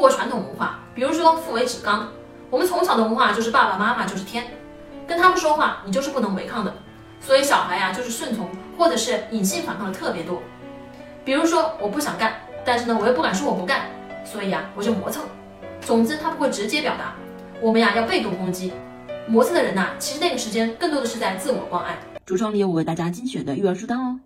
国传统文化，比如说父为子纲，我们从小的文化就是爸爸妈妈就是天，跟他们说话你就是不能违抗的，所以小孩呀就是顺从或者是隐性反抗的特别多。比如说我不想干，但是呢我又不敢说我不干，所以呀我就磨蹭。总之他不会直接表达，我们呀要被动攻击。磨蹭的人呐，其实那个时间更多的是在自我关爱。橱窗里有我为大家精选的育儿书单哦。